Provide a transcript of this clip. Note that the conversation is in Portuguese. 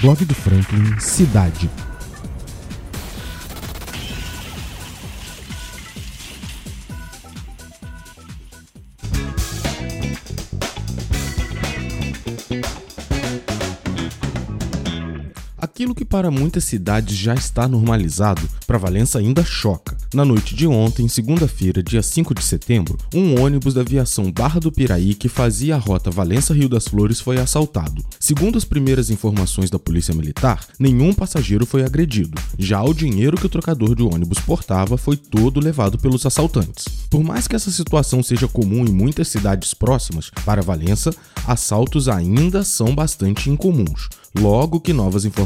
Blog do Franklin Cidade. Aquilo que para muitas cidades já está normalizado, para Valença ainda choca. Na noite de ontem, segunda-feira, dia 5 de setembro, um ônibus da aviação Barra do Piraí que fazia a rota Valença-Rio das Flores foi assaltado. Segundo as primeiras informações da Polícia Militar, nenhum passageiro foi agredido. Já o dinheiro que o trocador de ônibus portava foi todo levado pelos assaltantes. Por mais que essa situação seja comum em muitas cidades próximas, para Valença, assaltos ainda são bastante incomuns. Logo que novas informações